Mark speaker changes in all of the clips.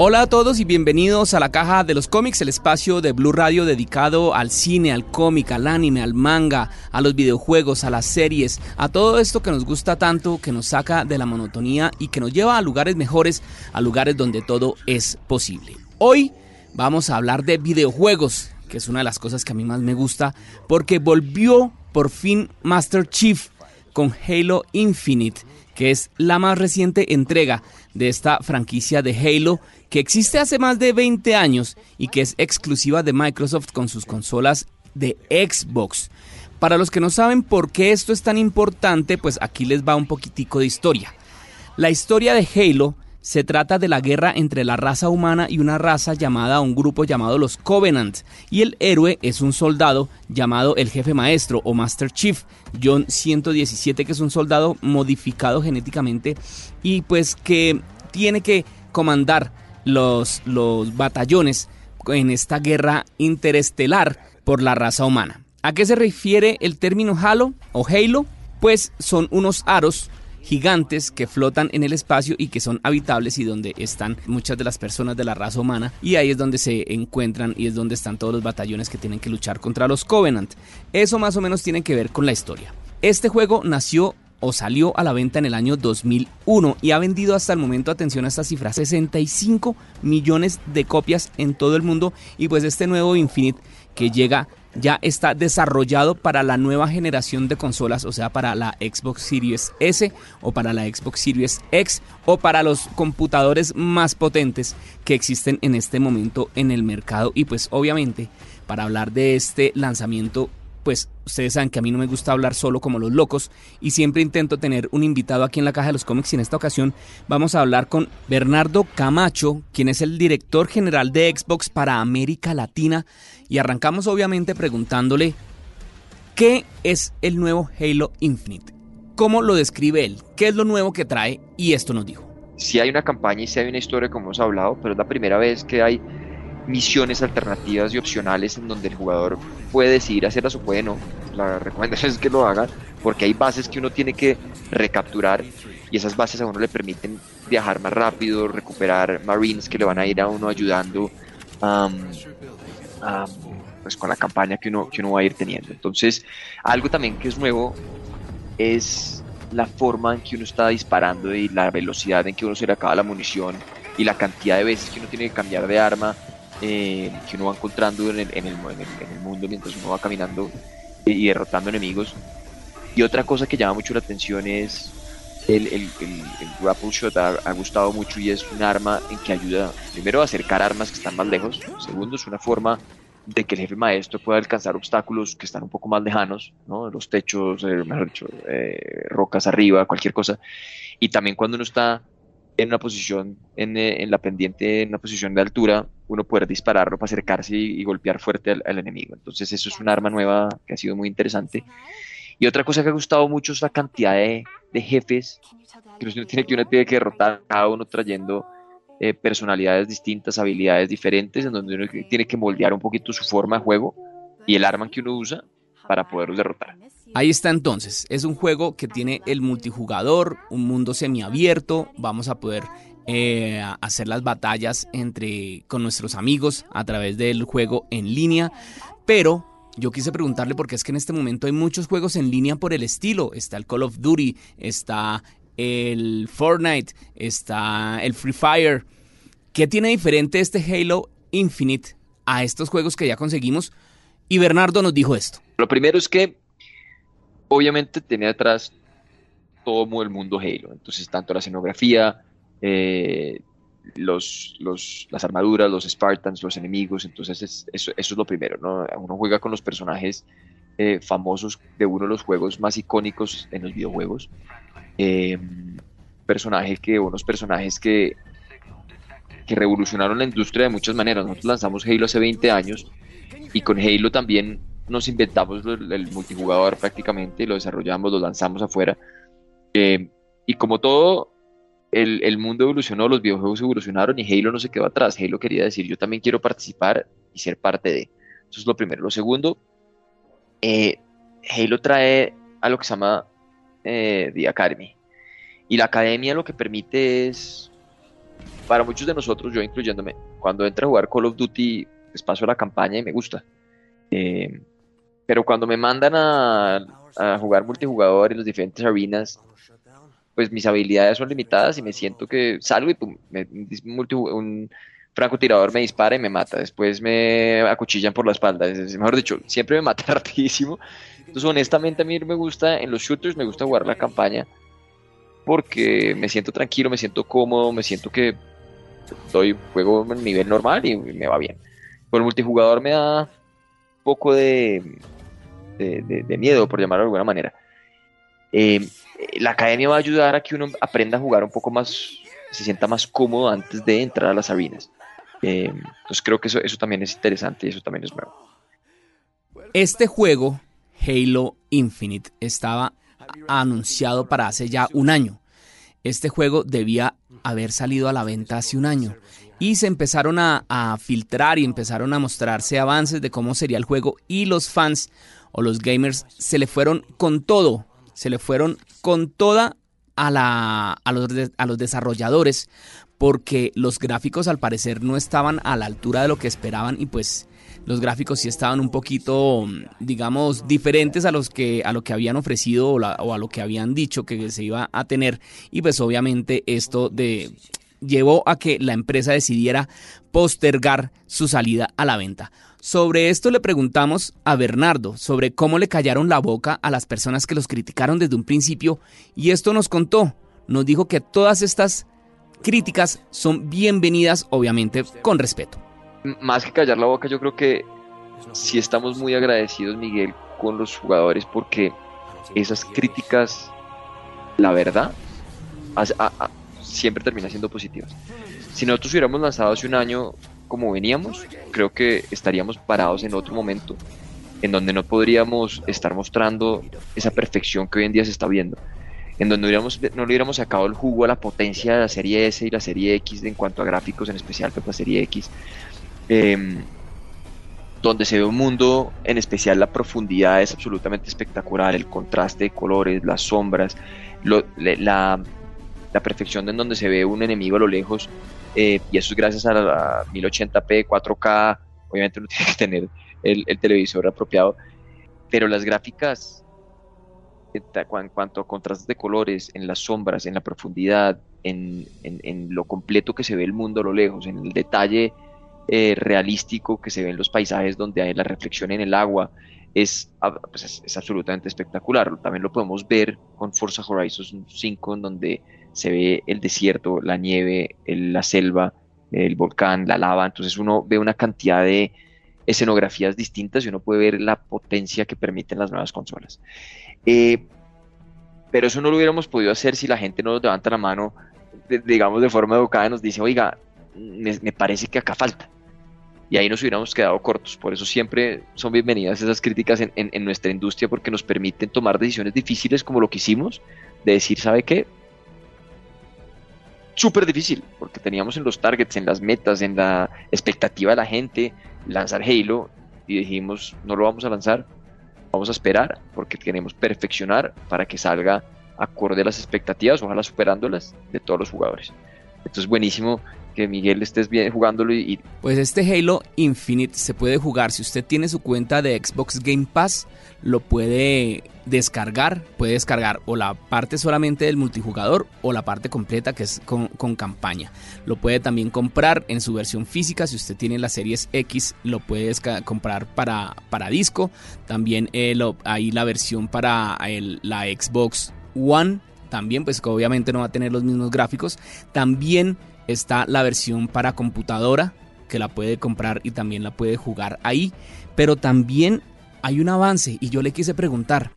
Speaker 1: Hola a todos y bienvenidos a la caja de los cómics, el espacio de Blue Radio dedicado al cine, al cómic, al anime, al manga, a los videojuegos, a las series, a todo esto que nos gusta tanto, que nos saca de la monotonía y que nos lleva a lugares mejores, a lugares donde todo es posible. Hoy vamos a hablar de videojuegos, que es una de las cosas que a mí más me gusta, porque volvió por fin Master Chief con Halo Infinite, que es la más reciente entrega de esta franquicia de Halo que existe hace más de 20 años y que es exclusiva de Microsoft con sus consolas de Xbox. Para los que no saben por qué esto es tan importante, pues aquí les va un poquitico de historia. La historia de Halo se trata de la guerra entre la raza humana y una raza llamada, un grupo llamado los Covenant, y el héroe es un soldado llamado el jefe maestro o Master Chief, John 117, que es un soldado modificado genéticamente y pues que tiene que comandar los, los batallones en esta guerra interestelar por la raza humana. ¿A qué se refiere el término Halo o Halo? Pues son unos aros gigantes que flotan en el espacio y que son habitables y donde están muchas de las personas de la raza humana y ahí es donde se encuentran y es donde están todos los batallones que tienen que luchar contra los Covenant. Eso más o menos tiene que ver con la historia. Este juego nació o salió a la venta en el año 2001 y ha vendido hasta el momento, atención a esta cifra, 65 millones de copias en todo el mundo y pues este nuevo Infinite que llega ya está desarrollado para la nueva generación de consolas, o sea, para la Xbox Series S o para la Xbox Series X o para los computadores más potentes que existen en este momento en el mercado. Y pues obviamente para hablar de este lanzamiento pues ustedes saben que a mí no me gusta hablar solo como los locos y siempre intento tener un invitado aquí en la caja de los cómics y en esta ocasión vamos a hablar con Bernardo Camacho, quien es el director general de Xbox para América Latina. Y arrancamos obviamente preguntándole qué es el nuevo Halo Infinite, cómo lo describe él, qué es lo nuevo que trae y esto nos dijo.
Speaker 2: Si hay una campaña y si hay una historia como hemos hablado, pero es la primera vez que hay misiones alternativas y opcionales en donde el jugador puede decidir hacerlas o puede no. La recomendación es que lo haga porque hay bases que uno tiene que recapturar y esas bases a uno le permiten viajar más rápido, recuperar marines que le van a ir a uno ayudando pues con la campaña que uno, que uno va a ir teniendo. Entonces, algo también que es nuevo es la forma en que uno está disparando y la velocidad en que uno se le acaba la munición y la cantidad de veces que uno tiene que cambiar de arma eh, que uno va encontrando en el, en, el, en, el, mundo mientras uno va caminando y derrotando enemigos. Y otra cosa que llama mucho la atención es el, el, el, grapple shot ha, gustado mucho y es un arma en que ayuda primero a acercar armas que están más lejos, segundo es una forma de que el jefe maestro pueda alcanzar obstáculos que están un poco más lejanos, ¿no? los techos, eh, mejor dicho, eh, rocas arriba, cualquier cosa, y también cuando uno está en una posición, en, eh, en, la pendiente, en una posición de altura, uno poder dispararlo para acercarse y, golpear fuerte al, enemigo. Entonces eso es un arma nueva que ha sido muy interesante. Y otra cosa que ha gustado mucho es la cantidad de, de jefes que uno tiene que, uno tiene que derrotar, cada uno trayendo eh, personalidades distintas, habilidades diferentes, en donde uno tiene que moldear un poquito su forma de juego y el arma que uno usa para poderlos derrotar.
Speaker 1: Ahí está entonces, es un juego que tiene el multijugador, un mundo semiabierto, vamos a poder eh, hacer las batallas entre con nuestros amigos a través del juego en línea, pero yo quise preguntarle porque es que en este momento hay muchos juegos en línea por el estilo, está el Call of Duty, está el Fortnite, está el Free Fire. ¿Qué tiene diferente este Halo Infinite a estos juegos que ya conseguimos? Y Bernardo nos dijo esto.
Speaker 2: Lo primero es que obviamente tenía detrás todo el mundo Halo. Entonces, tanto la escenografía, eh, los, las armaduras, los Spartans, los enemigos. Entonces, eso, es lo primero. ¿no? Uno juega con los personajes eh, famosos de uno de los juegos más icónicos en los videojuegos. Eh, personajes que, unos personajes que, que revolucionaron la industria de muchas maneras. Nosotros lanzamos Halo hace 20 años y con Halo también nos inventamos el, multijugador prácticamente, lo desarrollamos, lo lanzamos afuera. Eh, y como todo, el, el, mundo evolucionó, los videojuegos evolucionaron y Halo no se quedó atrás. Halo quería decir, yo también quiero participar y ser parte de. Eso es lo primero. Lo segundo, eh, Halo trae a lo que se llama eh, The Academy. Y la academia lo que permite es, para muchos de nosotros, yo incluyéndome, cuando entra a jugar Call of Duty, pues paso la campaña y me gusta. Eh, pero cuando me mandan a, jugar multijugador en las diferentes arenas, pues mis habilidades son limitadas y me siento que salgo y un francotirador me dispara y me mata. Después me acuchillan por la espalda. Es, mejor dicho, siempre me mata rapidísimo. Entonces, honestamente, a mí me gusta, en los shooters me gusta jugar la campaña porque me siento tranquilo, me siento cómodo, me siento que doy juego en nivel normal y me va bien. Por multijugador me da poco de, de, miedo, por llamarlo de alguna manera. Eh, la academia va a ayudar a que uno aprenda a jugar un poco más, se sienta más cómodo antes de entrar a las arenas. Eh, entonces creo que eso, eso también es interesante y eso también es nuevo.
Speaker 1: Este juego, Halo Infinite, estaba anunciado para hace ya un año. Este juego debía haber salido a la venta hace un año. Y se empezaron a, a, filtrar y empezaron a mostrarse avances de cómo sería el juego. Y los fans o los gamers se le fueron con todo. Se le fueron con toda a, la, a, los, a los desarrolladores porque los gráficos al parecer no estaban a la altura de lo que esperaban y pues los gráficos sí estaban un poquito, digamos, diferentes a los que a lo que habían ofrecido o, a lo que habían dicho que se iba a tener y pues obviamente esto de llevó a que la empresa decidiera postergar su salida a la venta. Sobre esto le preguntamos a Bernardo sobre cómo le callaron la boca a las personas que los criticaron desde un principio y esto nos contó, nos dijo que todas estas críticas son bienvenidas, obviamente, con respeto.
Speaker 2: Más que callar la boca, yo creo que sí estamos muy agradecidos, Miguel, con los jugadores porque esas críticas, la verdad, siempre termina siendo positivas. Si nosotros hubiéramos lanzado hace un año como veníamos, creo que estaríamos parados en otro momento en donde no podríamos estar mostrando esa perfección que hoy en día se está viendo en donde no le hubiéramos sacado el jugo a la potencia de la serie S y la serie X en cuanto a gráficos, en especial para la serie X, em, donde se ve un mundo, en especial la profundidad es absolutamente espectacular, el contraste de colores, las sombras, la, perfección en donde se ve un enemigo a lo lejos, eh, y eso es gracias a la 1080p, 4K, obviamente uno tiene que tener el televisor apropiado, pero las gráficas en cuanto a contrastes de colores, en las sombras, en la profundidad, en, lo completo que se ve el mundo a lo lejos, en el detalle eh, realístico que se ve en los paisajes donde hay la reflexión en el agua, es, pues es, absolutamente espectacular. También lo podemos ver con Forza Horizon 5, en donde se ve el desierto, la nieve, la selva, el volcán, la lava. Entonces uno ve una cantidad de escenografías distintas y uno puede ver la potencia que permiten las nuevas consolas. Eh, pero eso no lo hubiéramos podido hacer si la gente no nos levanta la mano, digamos, de forma educada y nos dice, oiga, me, parece que acá falta. Y ahí nos hubiéramos quedado cortos. Por eso siempre son bienvenidas esas críticas en, nuestra industria porque nos permiten tomar decisiones difíciles como lo que hicimos, de decir, ¿sabe qué? Súper difícil, porque teníamos en los targets, en las metas, en la expectativa de la gente, lanzar Halo y dijimos, no lo vamos a lanzar, Vamos a esperar porque queremos perfeccionar para que salga acorde a las expectativas, ojalá superándolas de todos los jugadores. Esto es buenísimo que Miguel estés bien jugándolo y...
Speaker 1: Pues este Halo Infinite se puede jugar. Si usted tiene su cuenta de Xbox Game Pass, lo puede descargar, puede descargar o la parte solamente del multijugador o la parte completa que es con, campaña. Lo puede también comprar en su versión física, si usted tiene la series X lo puede comprar para, para disco, también eh, hay la versión para la Xbox One. También, pues obviamente no va a tener los mismos gráficos. También está la versión para computadora que la puede comprar y también la puede jugar ahí. Pero también hay un avance y yo le quise preguntar,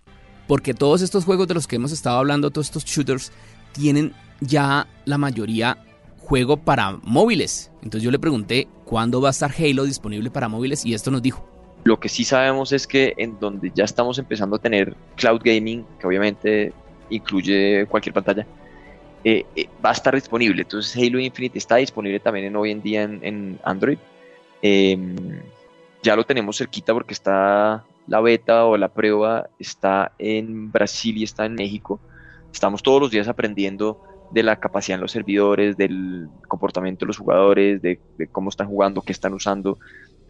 Speaker 1: porque todos estos juegos de los que hemos estado hablando, todos estos shooters, tienen ya la mayoría juego para móviles. Entonces yo le pregunté cuándo va a estar Halo disponible para móviles y esto nos dijo.
Speaker 2: Lo que sí sabemos es que en donde ya estamos empezando a tener cloud gaming, que obviamente incluye cualquier pantalla, eh, eh, va a estar disponible. Entonces Halo Infinite está disponible también en, hoy en día en, Android. Em, ya lo tenemos cerquita porque está la beta o la prueba, está en Brasil y está en México. Estamos todos los días aprendiendo de la capacidad en los servidores, del comportamiento de los jugadores, de, cómo están jugando, qué están usando,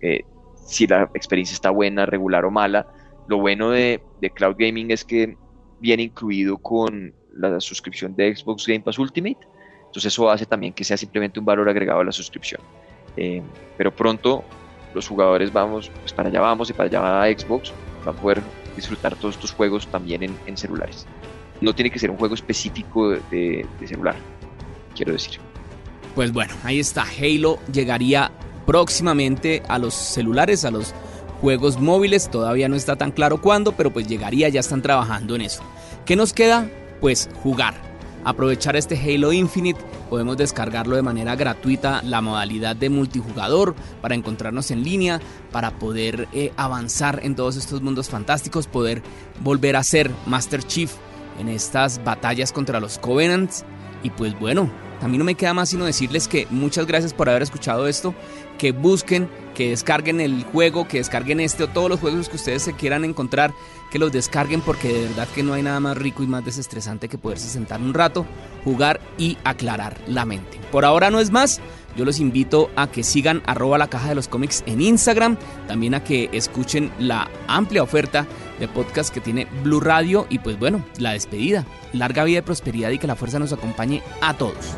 Speaker 2: eh, si la experiencia está buena, regular o mala. Lo bueno de, de Cloud Gaming es que viene incluido con la suscripción de Xbox Game Pass Ultimate. Entonces eso hace también que sea simplemente un valor agregado a la suscripción. Eh, pero pronto los jugadores vamos, pues para allá vamos y para allá va Xbox, va a poder disfrutar todos estos juegos también en, celulares. No tiene que ser un juego específico de celular, quiero decir.
Speaker 1: Pues bueno, ahí está. Halo llegaría próximamente a los celulares, a los juegos móviles. Todavía no está tan claro cuándo, pero pues llegaría, ya están trabajando en eso. ¿Qué nos queda? Pues jugar. Aprovechar este Halo Infinite, podemos descargarlo de manera gratuita la modalidad de multijugador para encontrarnos en línea, para poder eh, avanzar en todos estos mundos fantásticos, poder volver a ser Master Chief en estas batallas contra los Covenants. Y pues bueno, a mí no me queda más sino decirles que muchas gracias por haber escuchado esto, que busquen, que descarguen el juego, que descarguen este o todos los juegos que ustedes se quieran encontrar, que los descarguen porque de verdad que no hay nada más rico y más desestresante que poderse sentar un rato, jugar y aclarar la mente. Por ahora no es más, yo los invito a que sigan arroba la caja de los cómics en Instagram, también a que escuchen la amplia oferta de podcast que tiene Blue Radio y pues bueno, la despedida. Larga vida y prosperidad y que la fuerza nos acompañe a todos.